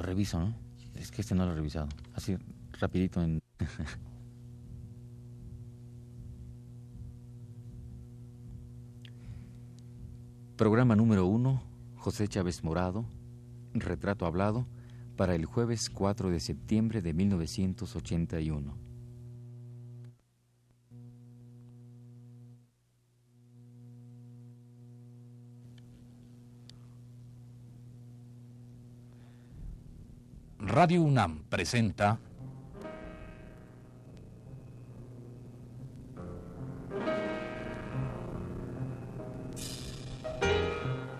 Lo reviso, ¿no? Es que este no lo he revisado. Así, rapidito en... Programa número uno, José Chávez Morado, Retrato Hablado, para el jueves 4 de septiembre de 1981. Radio UNAM presenta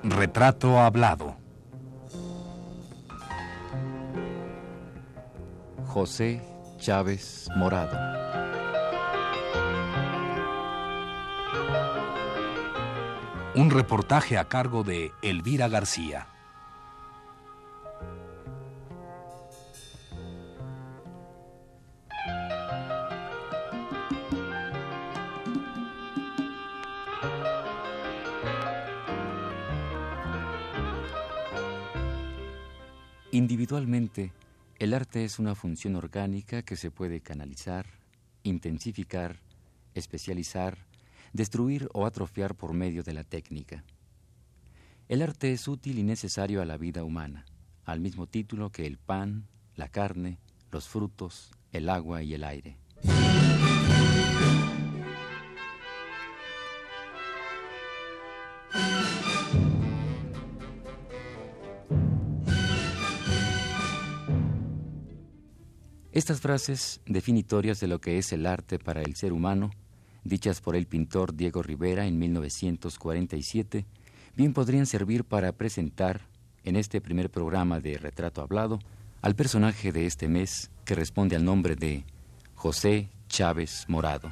Retrato Hablado. José Chávez Morado. Un reportaje a cargo de Elvira García. El arte es una función orgánica que se puede canalizar, intensificar, especializar, destruir o atrofiar por medio de la técnica. El arte es útil y necesario a la vida humana, al mismo título que el pan, la carne, los frutos, el agua y el aire. Estas frases, definitorias de lo que es el arte para el ser humano, dichas por el pintor Diego Rivera en 1947, bien podrían servir para presentar, en este primer programa de Retrato Hablado, al personaje de este mes que responde al nombre de José Chávez Morado.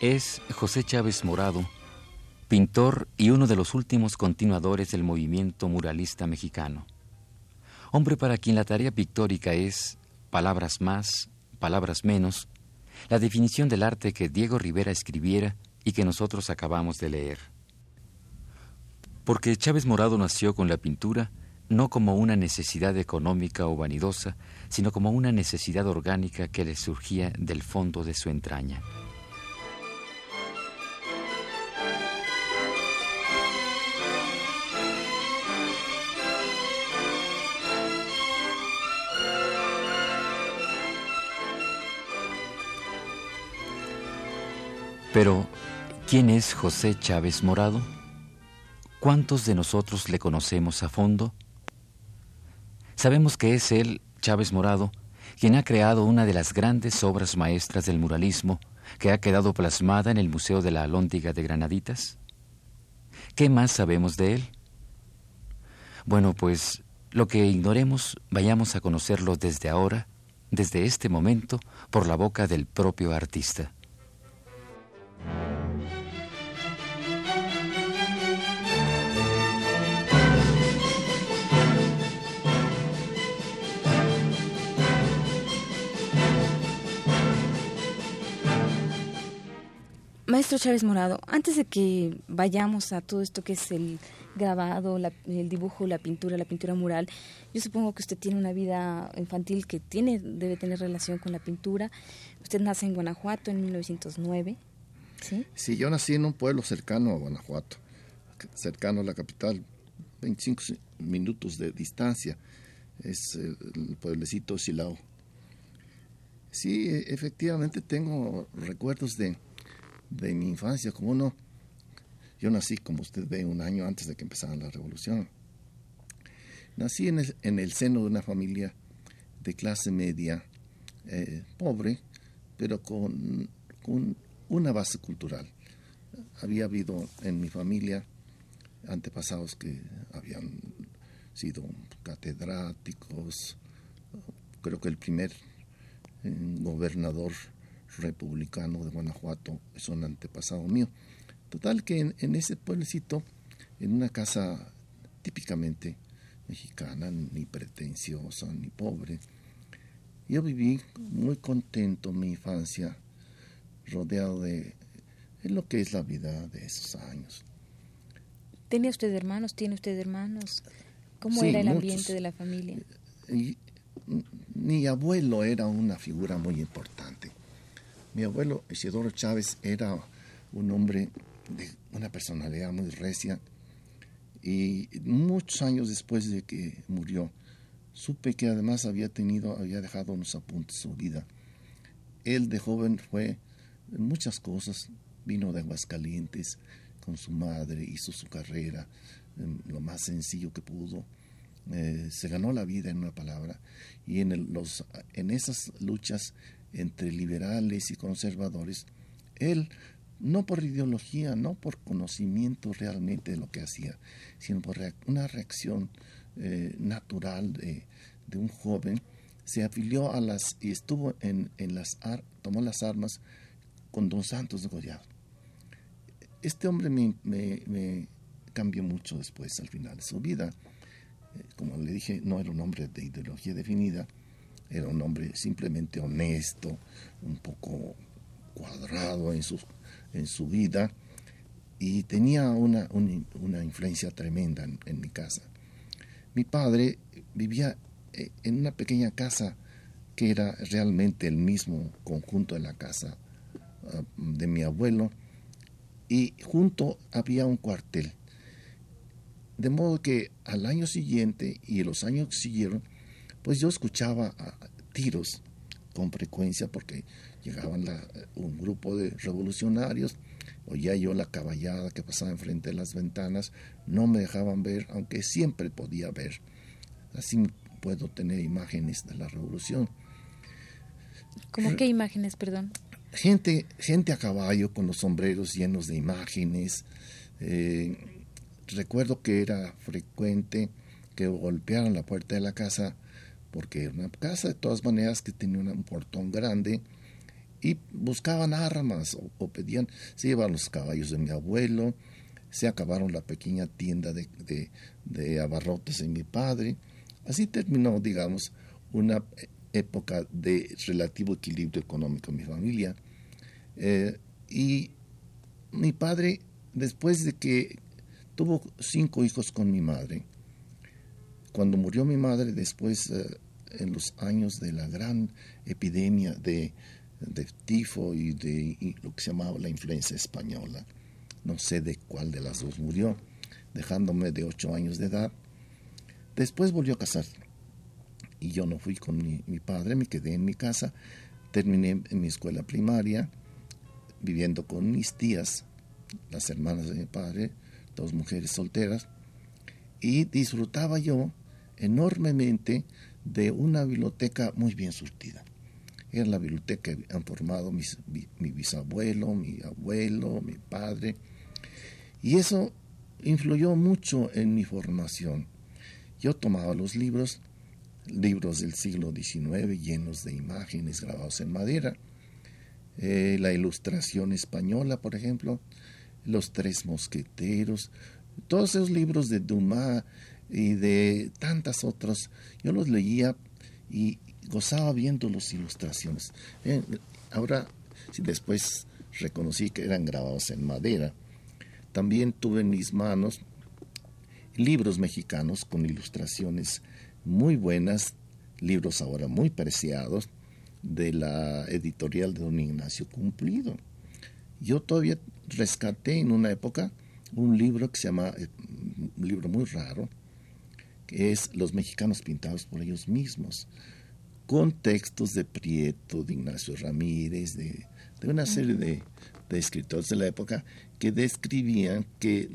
Es José Chávez Morado, pintor y uno de los últimos continuadores del movimiento muralista mexicano. Hombre para quien la tarea pictórica es palabras más, palabras menos, la definición del arte que Diego Rivera escribiera y que nosotros acabamos de leer. Porque Chávez Morado nació con la pintura no como una necesidad económica o vanidosa, sino como una necesidad orgánica que le surgía del fondo de su entraña. Pero, ¿quién es José Chávez Morado? ¿Cuántos de nosotros le conocemos a fondo? Sabemos que es él, Chávez Morado, quien ha creado una de las grandes obras maestras del muralismo que ha quedado plasmada en el Museo de la Alhóndiga de Granaditas. ¿Qué más sabemos de él? Bueno, pues lo que ignoremos vayamos a conocerlo desde ahora, desde este momento, por la boca del propio artista. Maestro Chávez Morado, antes de que vayamos a todo esto que es el grabado, el dibujo, la pintura, la pintura mural, yo supongo que usted tiene una vida infantil que tiene debe tener relación con la pintura. Usted nace en Guanajuato en 1909. ¿Sí? Sí, yo nací en un pueblo cercano a Guanajuato, cercano a la capital, 25 minutos de distancia. Es el pueblecito Silao. Sí, e, efectivamente tengo recuerdos de de mi infancia, como no. Yo nací, como usted ve, un año antes de que empezara la revolución. Nací en el, en el seno de una familia de clase media, eh, pobre, pero con, con una base cultural. Había habido en mi familia antepasados que habían sido catedráticos, creo que el primer eh, gobernador republicano de Guanajuato, es un antepasado mío. Total que en, ese pueblecito, en una casa típicamente mexicana, ni pretenciosa, ni pobre, yo viví muy contento mi infancia, rodeado de lo que es la vida de esos años. ¿Tenía usted hermanos? ¿Tiene usted hermanos? ¿Cómo era el ambiente de la familia? mi abuelo era una figura muy importante. Mi abuelo Isidoro Chávez era un hombre de una personalidad muy recia y muchos años después de que murió, supe que además había tenido, había dejado unos apuntes su vida. Él de joven fue muchas cosas, vino de Aguascalientes con su madre, hizo su carrera, lo más sencillo que pudo, eh, se ganó la vida en una palabra, y en, los, en esas luchas entre liberales y conservadores, él, no por ideología, no por conocimiento realmente de lo que hacía, sino por una reacción eh, natural de, un joven, se afilió a las y estuvo en, en las tomó las armas con Don Santos de Goyado. Este hombre me, me, cambió mucho después, al final de su vida. Eh, como le dije, no era un hombre de ideología definida, era un hombre simplemente honesto, un poco cuadrado en su, en su vida y tenía una, una, influencia tremenda en, mi casa. Mi padre vivía eh, en una pequeña casa que era realmente el mismo conjunto de la casa ah, de mi abuelo y junto había un cuartel. De modo que al año siguiente y los años que siguieron, pues yo escuchaba tiros con frecuencia porque llegaban un grupo de revolucionarios, oía yo la caballada que pasaba enfrente de las ventanas, no me dejaban ver, aunque siempre podía ver. Así puedo tener imágenes de la revolución. ¿Cómo qué imágenes, perdón? Gente, gente a caballo con los sombreros llenos de imágenes. Eh, recuerdo que era frecuente que golpearan la puerta de la casa, porque era una casa de todas maneras que tenía un portón grande, y buscaban armas o, pedían, se llevaban los caballos de mi abuelo, se acabaron la pequeña tienda de, de abarrotes de mi padre. Así terminó, digamos, una época de relativo equilibrio económico en mi familia. Eh, y mi padre, después de que tuvo cinco hijos con mi madre, cuando murió mi madre, después, eh, en los años de la gran epidemia de, tifo y de lo que se llamaba la influenza española, no sé de cuál de las dos murió, dejándome de ocho años de edad, después volvió a casar. Y yo no fui con mi, mi padre, me quedé en mi casa, terminé en mi escuela primaria, viviendo con mis tías, las hermanas de mi padre, dos mujeres solteras, y disfrutaba yo enormemente de una biblioteca muy bien surtida. Era la biblioteca que han formado mi, bisabuelo, mi abuelo, mi padre, y eso influyó mucho en mi formación. Yo tomaba los libros, libros del siglo XIX llenos de imágenes grabados en madera, eh, la ilustración española, por ejemplo, Los Tres Mosqueteros, todos esos libros de Dumas y de tantas otras, yo los leía y gozaba viendo las ilustraciones. Eh, ahora, después reconocí que eran grabados en madera, también tuve en mis manos libros mexicanos con ilustraciones muy buenas, libros ahora muy preciados, de la editorial de don Ignacio Cumplido. Yo todavía rescaté en una época un libro que se llama, eh, un libro muy raro, que es Los mexicanos pintados por ellos mismos, con textos de Prieto, de Ignacio Ramírez, de, una serie de, escritores de la época que describían que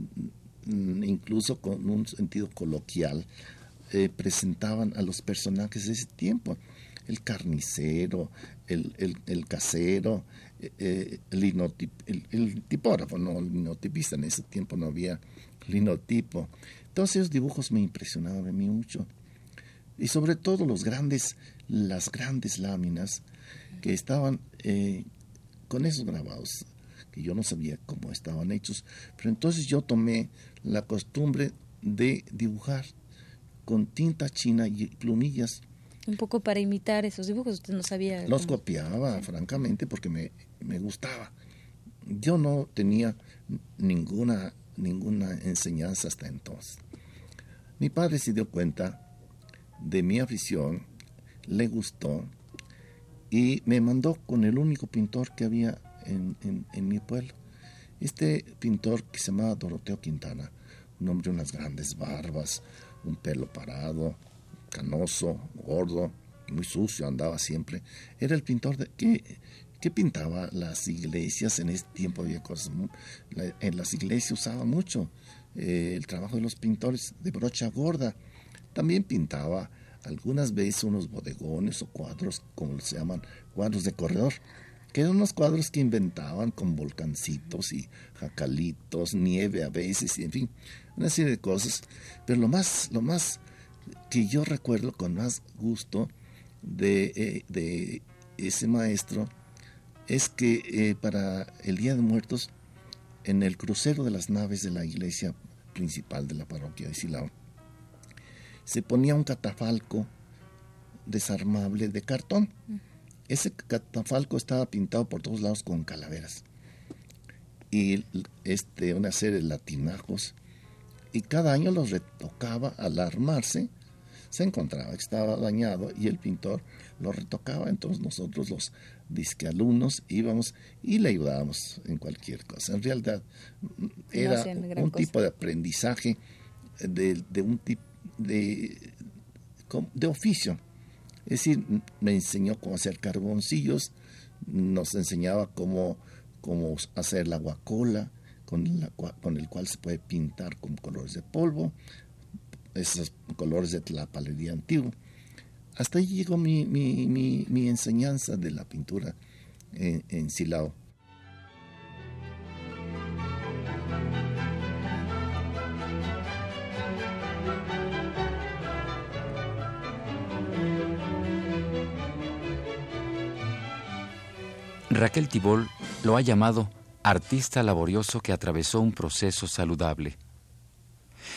mm, incluso con un sentido coloquial eh, presentaban a los personajes de ese tiempo el carnicero, el, el, casero, eh, eh, el, el, tipógrafo, no el linotipista, en ese tiempo no había linotipo. Todos esos dibujos me impresionaban a mí mucho. Y sobre todo los grandes, las grandes láminas que estaban eh, con esos grabados, que yo no sabía cómo estaban hechos. Pero entonces yo tomé la costumbre de dibujar con tinta china y plumillas Un poco para imitar esos dibujos, usted no sabía. Los copiaba, francamente, porque me, me gustaba. Yo no tenía ninguna, ninguna enseñanza hasta entonces. Mi padre se dio cuenta de mi afición, le gustó y me mandó con el único pintor que había en, en, mi pueblo. Este pintor que se llamaba Doroteo Quintana, un hombre de unas grandes barbas, un pelo parado, canoso, gordo, muy sucio, andaba siempre. Era el pintor de, que pintaba las iglesias en ese tiempo. Había cosas, en las iglesias usaba mucho eh, el trabajo de los pintores de brocha gorda. También pintaba algunas veces unos bodegones o cuadros, como se llaman, cuadros de corredor, que eran unos cuadros que inventaban con volcancitos y jacalitos, nieve a veces, y en fin, una serie de cosas. Pero lo más, lo más que yo recuerdo con más gusto de, eh, de ese maestro es que eh, para el Día de Muertos, en el crucero de las naves de la iglesia principal de la parroquia de Silao, se ponía un catafalco desarmable de cartón. Ese catafalco estaba pintado por todos lados con calaveras y este, una serie de latinajos y cada año los retocaba al armarse se encontraba que estaba dañado y el pintor lo retocaba entonces nosotros los disque alumnos íbamos y le ayudábamos en cualquier cosa en realidad era un tipo de aprendizaje de, de un tipo de, de oficio. Es decir, me enseñó cómo hacer carboncillos, nos enseñaba cómo, cómo hacer la guacola, con, la, con el cual se puede pintar con colores de polvo, esos colores de la palería antigua. Hasta ahí llegó mi, mi, mi, enseñanza de la pintura en, en Silao. Raquel Tibol lo ha llamado artista laborioso que atravesó un proceso saludable.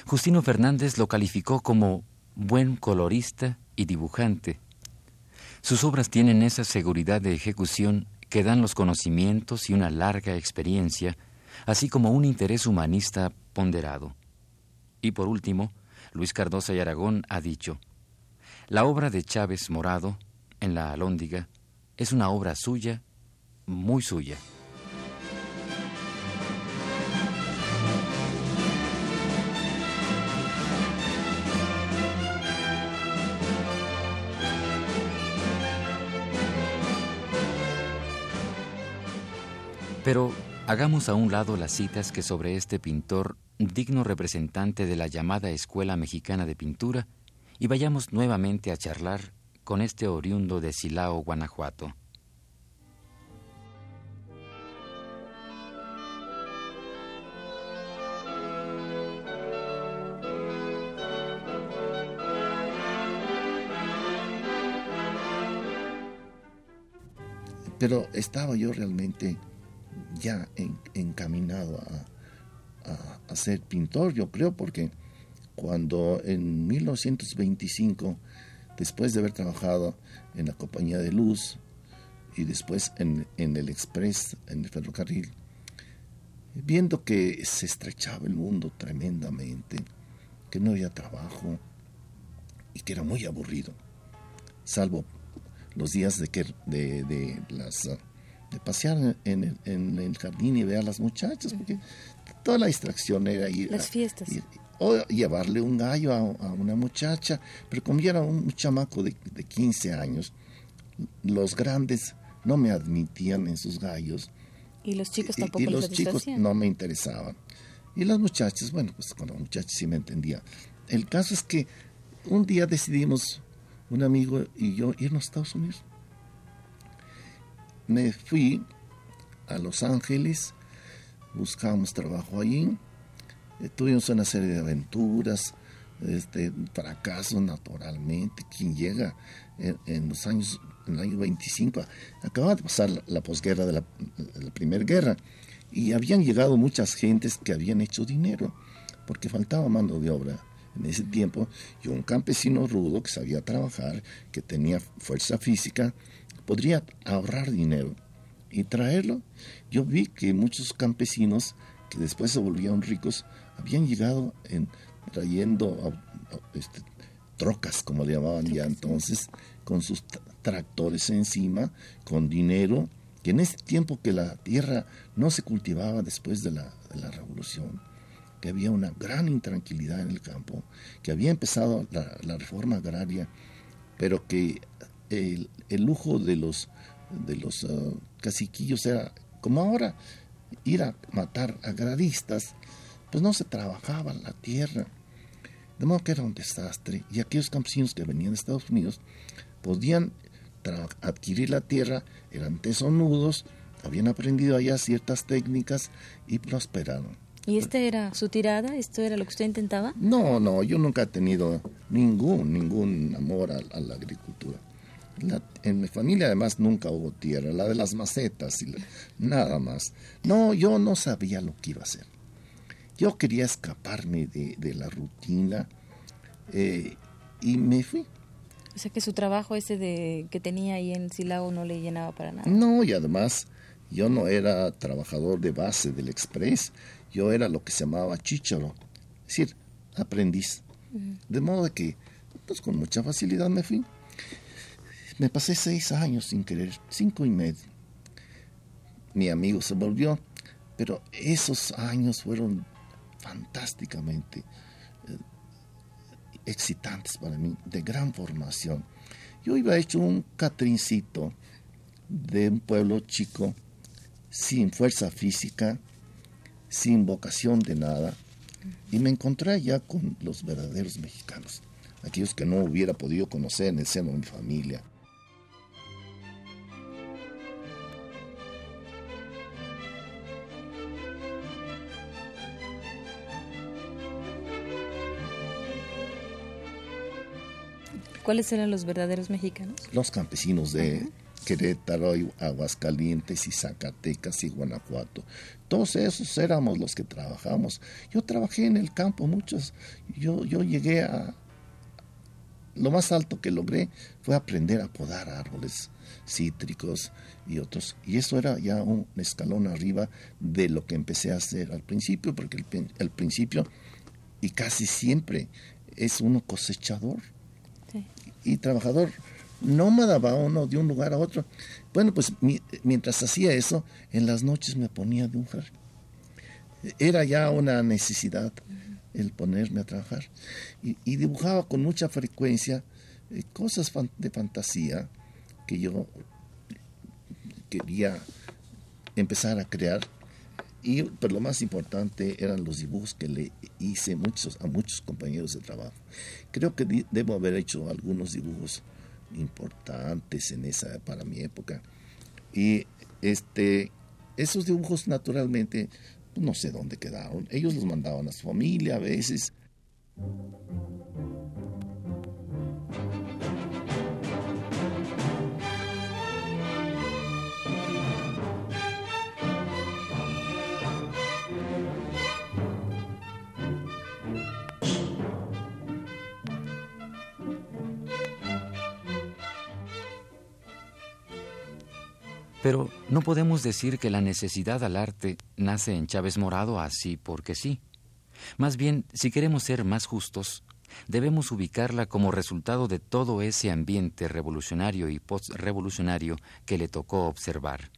Justino Fernández lo calificó como buen colorista y dibujante. Sus obras tienen esa seguridad de ejecución que dan los conocimientos y una larga experiencia, así como un interés humanista ponderado. Y por último, Luis Cardosa y Aragón ha dicho, la obra de Chávez Morado, en la Alhóndiga, es una obra suya muy suya. Pero hagamos a un lado las citas que sobre este pintor, digno representante de la llamada Escuela Mexicana de Pintura, y vayamos nuevamente a charlar con este oriundo de Silao, Guanajuato. Pero estaba yo realmente ya encaminado a, a, ser pintor, yo creo, porque cuando en 1925, después de haber trabajado en la compañía de luz y después en, en el Express, en el ferrocarril, viendo que se estrechaba el mundo tremendamente, que no había trabajo y que era muy aburrido, salvo los días de, que, de, de las de pasear en el, en el, jardín y ver a las muchachas, porque toda la distracción era ir las fiestas. o llevarle un gallo a, una muchacha, pero como yo era un chamaco de, de 15 años, los grandes no me admitían en sus gallos. Y los chicos tampoco Y, y los chicos no me interesaban. Y las muchachas, bueno, pues con las muchachas sí me entendía. El caso es que un día decidimos un amigo y yo irnos a Estados Unidos. Me fui a Los Ángeles, buscamos trabajo allí, eh, tuvimos una serie de aventuras, este, fracasos naturalmente. Quien llega en, los años, en el año 25, acababa de pasar la, posguerra de la, la Primera Guerra y habían llegado muchas gentes que habían hecho dinero porque faltaba mano de obra en ese tiempo, y un campesino rudo que sabía trabajar, que tenía fuerza física, podría ahorrar dinero y traerlo. Yo vi que muchos campesinos que después se volvían ricos habían llegado en, trayendo este, trocas, como le llamaban ya entonces, con sus tractores encima, con dinero, que en ese tiempo que la tierra no se cultivaba después de la, de la revolución, que había una gran intranquilidad en el campo, que había empezado la, reforma agraria, pero que el, lujo de los, de los uh, caciquillos era, como ahora, ir a matar agraristas, pues no se trabajaba la tierra. De modo que era un desastre. Y aquellos campesinos que venían de Estados Unidos podían adquirir la tierra, eran tesonudos, habían aprendido allá ciertas técnicas y prosperaron. ¿Y esta era su tirada? ¿Esto era lo que usted intentaba? No, no, yo nunca he tenido ningún, ningún amor a, la agricultura. En mi familia además nunca hubo tierra, la de las macetas y nada más. No, yo no sabía lo que iba a hacer. Yo quería escaparme de, la rutina eh, y me fui. O sea que su trabajo ese de que tenía ahí en Silao no le llenaba para nada. No, y además yo no era trabajador de base del Express yo era lo que se llamaba chicharo, es decir, aprendiz. De modo de que, pues con mucha facilidad me fui. Me pasé seis años sin querer, cinco y medio. Mi amigo se volvió, pero esos años fueron fantásticamente eh, excitantes para mí, de gran formación. Yo iba hecho un catrincito de un pueblo chico, sin fuerza física, sin vocación de nada, y me encontré ya con los verdaderos mexicanos, aquellos que no hubiera podido conocer en el seno de mi familia. ¿Cuáles eran los verdaderos mexicanos? Los campesinos de, Querétaro, Aguascalientes y Zacatecas y Guanajuato. Todos esos éramos los que trabajamos. Yo trabajé en el campo muchos. Yo, yo llegué a... Lo más alto que logré fue aprender a podar árboles cítricos y otros. Y eso era ya un escalón arriba de lo que empecé a hacer al principio, porque al principio, y casi siempre, es uno cosechador y trabajador nómada va uno de un lugar a otro. Bueno, pues mientras hacía eso, en las noches me ponía a dibujar. Era ya una necesidad el ponerme a trabajar. Y, dibujaba con mucha frecuencia eh, cosas de fantasía que yo quería empezar a crear. Y pero lo más importante eran los dibujos que le hice muchos, a muchos compañeros de trabajo. Creo que debo haber hecho algunos dibujos importantes en esa para mi época. Y este esos dibujos naturalmente no sé dónde quedaron. Ellos los mandaban a su familia a veces. Pero no podemos decir que la necesidad al arte nace en Chávez Morado así porque sí. Más bien, si queremos ser más justos, debemos ubicarla como resultado de todo ese ambiente revolucionario y postrevolucionario que le tocó observar.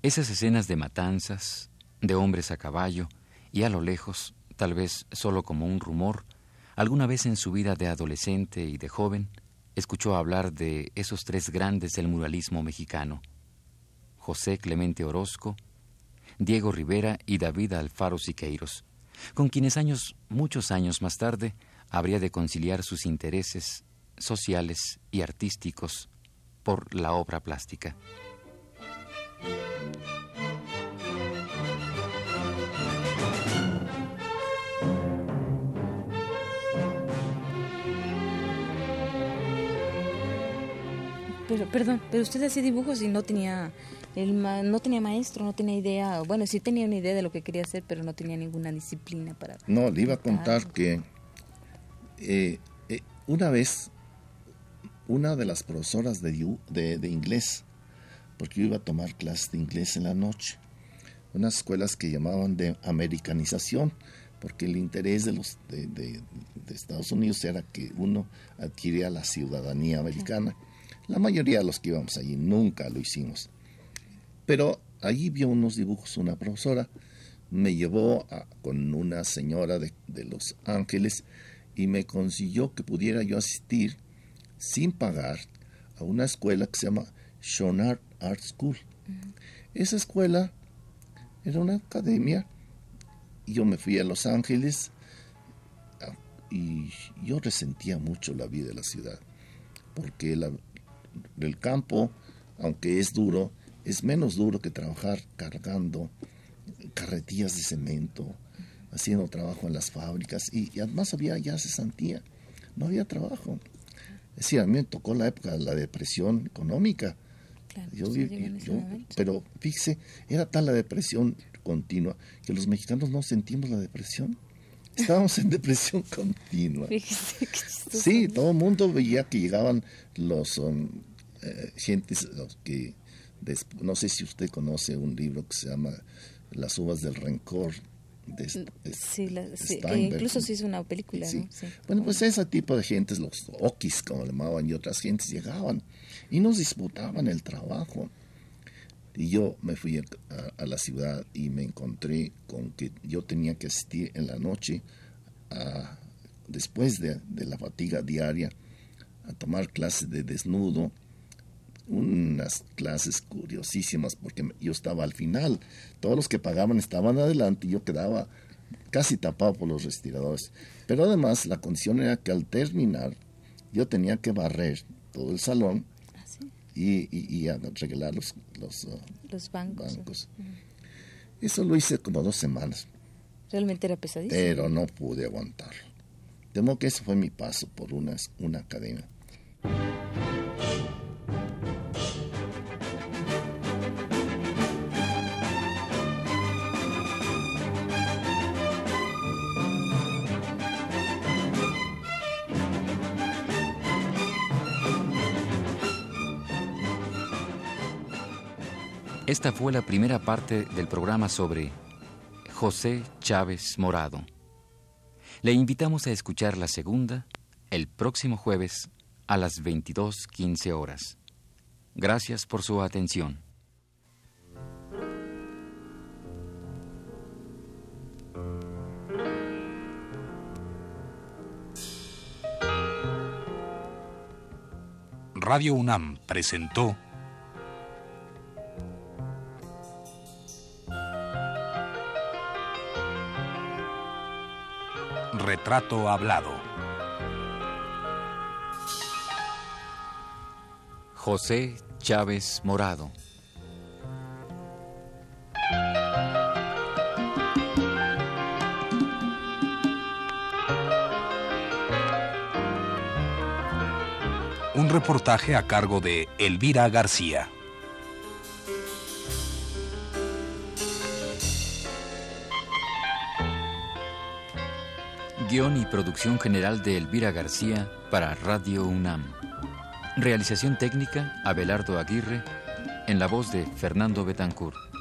Esas escenas de matanzas, de hombres a caballo, y a lo lejos, tal vez solo como un rumor, alguna vez en su vida de adolescente y de joven, escuchó hablar de esos tres grandes del muralismo mexicano, José Clemente Orozco, Diego Rivera y David Alfaro Siqueiros, con quienes años, muchos años más tarde, habría de conciliar sus intereses sociales y artísticos por la obra plástica. Pero, perdón, pero usted hacía dibujos y no tenía él no tenía maestro, no tenía idea, bueno, sí tenía una idea de lo que quería hacer, pero no tenía ninguna disciplina para... No, le iba a contar que eh, eh, una vez, una de las profesoras de, de, inglés, porque yo iba a tomar clases de inglés en la noche, unas escuelas que llamaban de americanización, porque el interés de los de, Estados Unidos era que uno adquiría la ciudadanía americana. La mayoría de los que íbamos allí nunca lo hicimos. Pero allí vio unos dibujos una profesora, me llevó con una señora de, Los Ángeles y me consiguió que pudiera yo asistir sin pagar a una escuela que se llama Shonard Art School. Esa escuela era una academia yo me fui a Los Ángeles ah, y yo resentía mucho la vida de la ciudad, porque el campo, aunque es duro, es menos duro que trabajar cargando carretillas de cemento, haciendo trabajo en las fábricas y, además había ya cesantía, no había trabajo. Es decir, a mí me tocó la época de la depresión económica. yo, pero fíjese, era tal la depresión continua, que los mexicanos no sentimos la depresión. Estábamos en depresión continua. Sí, todo el mundo veía que llegaban los um, eh, gentes que, no sé si usted conoce un libro que se llama Las uvas del rencor. De, sí, incluso se hizo una película. Bueno, pues ese tipo de gentes, los okis, como le llamaban, y otras gentes llegaban y nos disputaban el trabajo. Y yo me fui a, la ciudad y me encontré con que yo tenía que asistir en la noche, después de, la fatiga diaria, a tomar clases de desnudo, unas clases curiosísimas porque yo estaba al final, todos los que pagaban estaban adelante y yo quedaba casi tapado por los respiradores. Pero además la condición era que al terminar yo tenía que barrer todo el salón y, y, arreglar los, los, uh, bancos. Eso lo hice como dos semanas. Realmente era pesadísimo. Pero no pude aguantarlo. Temo que ese fue mi paso por una, una academia. Esta fue la primera parte del programa sobre José Chávez Morado. Le invitamos a escuchar la segunda el próximo jueves a las 22.15 horas. Gracias por su atención. Radio UNAM presentó Retrato Hablado. José Chávez Morado. Un reportaje a cargo de Elvira García. Guión y producción general de Elvira García para Radio UNAM. Realización técnica, Abelardo Aguirre, en la voz de Fernando Betancourt.